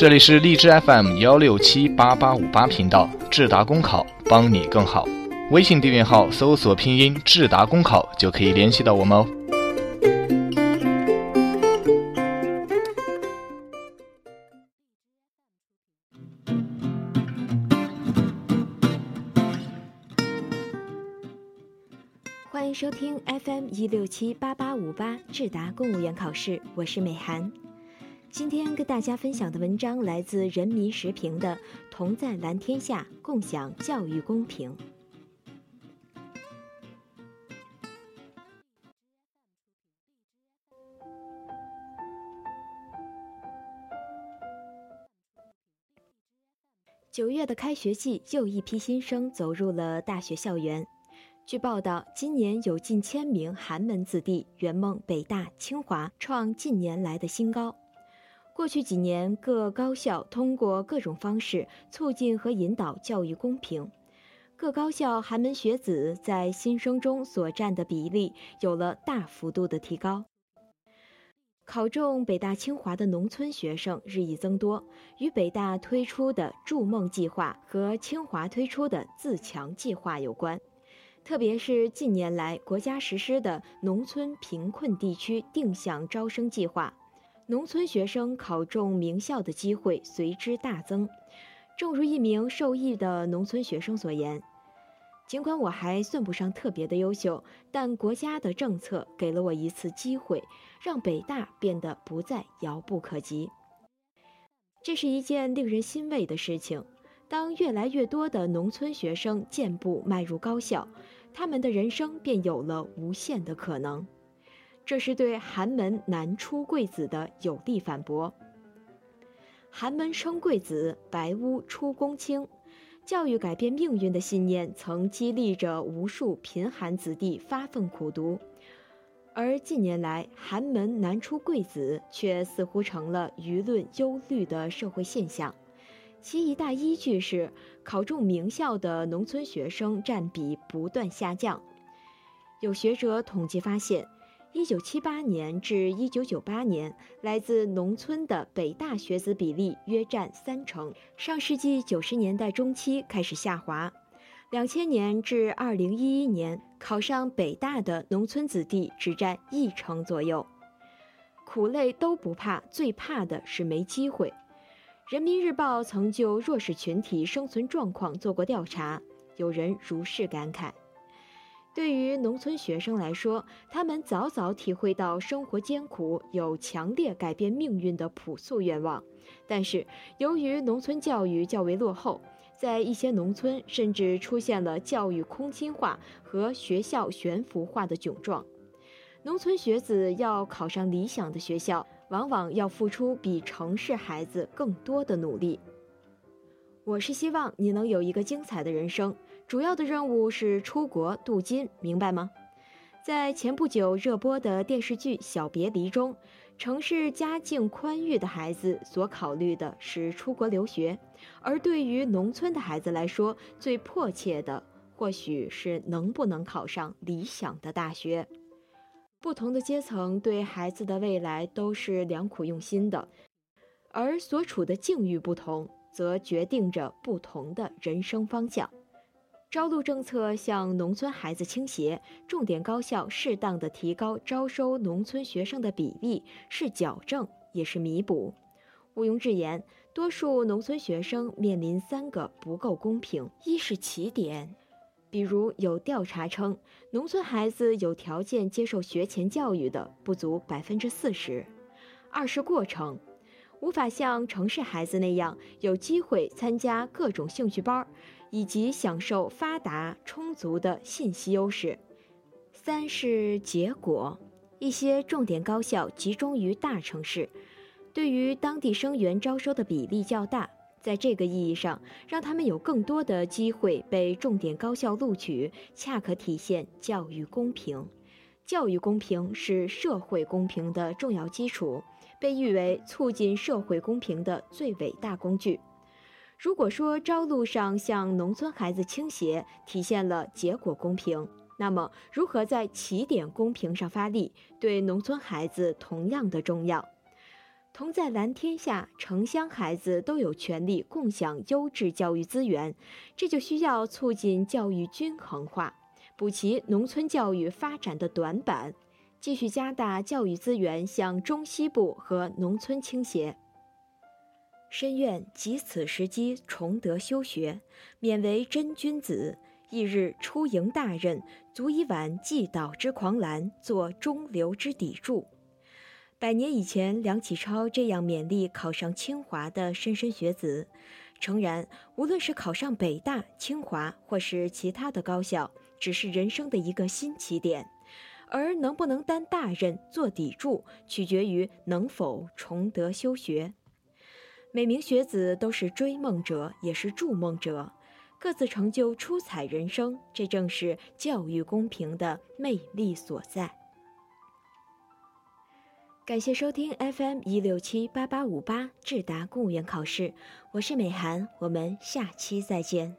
这里是荔枝 FM 幺六七八八五八频道，智达公考帮你更好。微信订阅号搜索拼音智达公考就可以联系到我们哦。欢迎收听 FM 一六七八八五八智达公务员考试，我是美涵。今天跟大家分享的文章来自人民时评的《同在蓝天下，共享教育公平》。九月的开学季，又一批新生走入了大学校园。据报道，今年有近千名寒门子弟圆梦北大、清华，创近年来的新高。过去几年，各高校通过各种方式促进和引导教育公平，各高校寒门学子在新生中所占的比例有了大幅度的提高。考中北大、清华的农村学生日益增多，与北大推出的“筑梦计划”和清华推出的“自强计划”有关。特别是近年来国家实施的农村贫困地区定向招生计划。农村学生考中名校的机会随之大增。正如一名受益的农村学生所言：“尽管我还算不上特别的优秀，但国家的政策给了我一次机会，让北大变得不再遥不可及。这是一件令人欣慰的事情。当越来越多的农村学生健步迈入高校，他们的人生便有了无限的可能。”这是对寒门难出贵子的有力反驳。寒门生贵子，白屋出公卿。教育改变命运的信念曾激励着无数贫寒子弟发奋苦读，而近年来寒门难出贵子却似乎成了舆论忧虑的社会现象。其一大依据是考中名校的农村学生占比不断下降。有学者统计发现。一九七八年至一九九八年，来自农村的北大学子比例约占三成，上世纪九十年代中期开始下滑。两千年至二零一一年，考上北大的农村子弟只占一成左右。苦累都不怕，最怕的是没机会。人民日报曾就弱势群体生存状况做过调查，有人如是感慨。对于农村学生来说，他们早早体会到生活艰苦，有强烈改变命运的朴素愿望。但是，由于农村教育较为落后，在一些农村甚至出现了教育空心化和学校悬浮化的窘状。农村学子要考上理想的学校，往往要付出比城市孩子更多的努力。我是希望你能有一个精彩的人生。主要的任务是出国镀金，明白吗？在前不久热播的电视剧《小别离》中，城市家境宽裕的孩子所考虑的是出国留学，而对于农村的孩子来说，最迫切的或许是能不能考上理想的大学。不同的阶层对孩子的未来都是良苦用心的，而所处的境遇不同，则决定着不同的人生方向。招录政策向农村孩子倾斜，重点高校适当的提高招收农村学生的比例，是矫正也是弥补。毋庸置疑，多数农村学生面临三个不够公平：一是起点，比如有调查称，农村孩子有条件接受学前教育的不足百分之四十；二是过程，无法像城市孩子那样有机会参加各种兴趣班儿。以及享受发达充足的信息优势。三是结果，一些重点高校集中于大城市，对于当地生源招收的比例较大，在这个意义上，让他们有更多的机会被重点高校录取，恰可体现教育公平。教育公平是社会公平的重要基础，被誉为促进社会公平的最伟大工具。如果说招录上向农村孩子倾斜，体现了结果公平，那么如何在起点公平上发力，对农村孩子同样的重要。同在蓝天下，城乡孩子都有权利共享优质教育资源，这就需要促进教育均衡化，补齐农村教育发展的短板，继续加大教育资源向中西部和农村倾斜。深愿藉此时机重德修学，免为真君子。翌日出迎大任，足以挽既倒之狂澜，作中流之砥柱。百年以前，梁启超这样勉励考上清华的莘莘学子。诚然，无论是考上北大、清华，或是其他的高校，只是人生的一个新起点，而能不能担大任、做砥柱，取决于能否重德修学。每名学子都是追梦者，也是筑梦者。各自成就出彩人生，这正是教育公平的魅力所在。感谢收听 FM 一六七八八五八智达公务员考试，我是美涵，我们下期再见。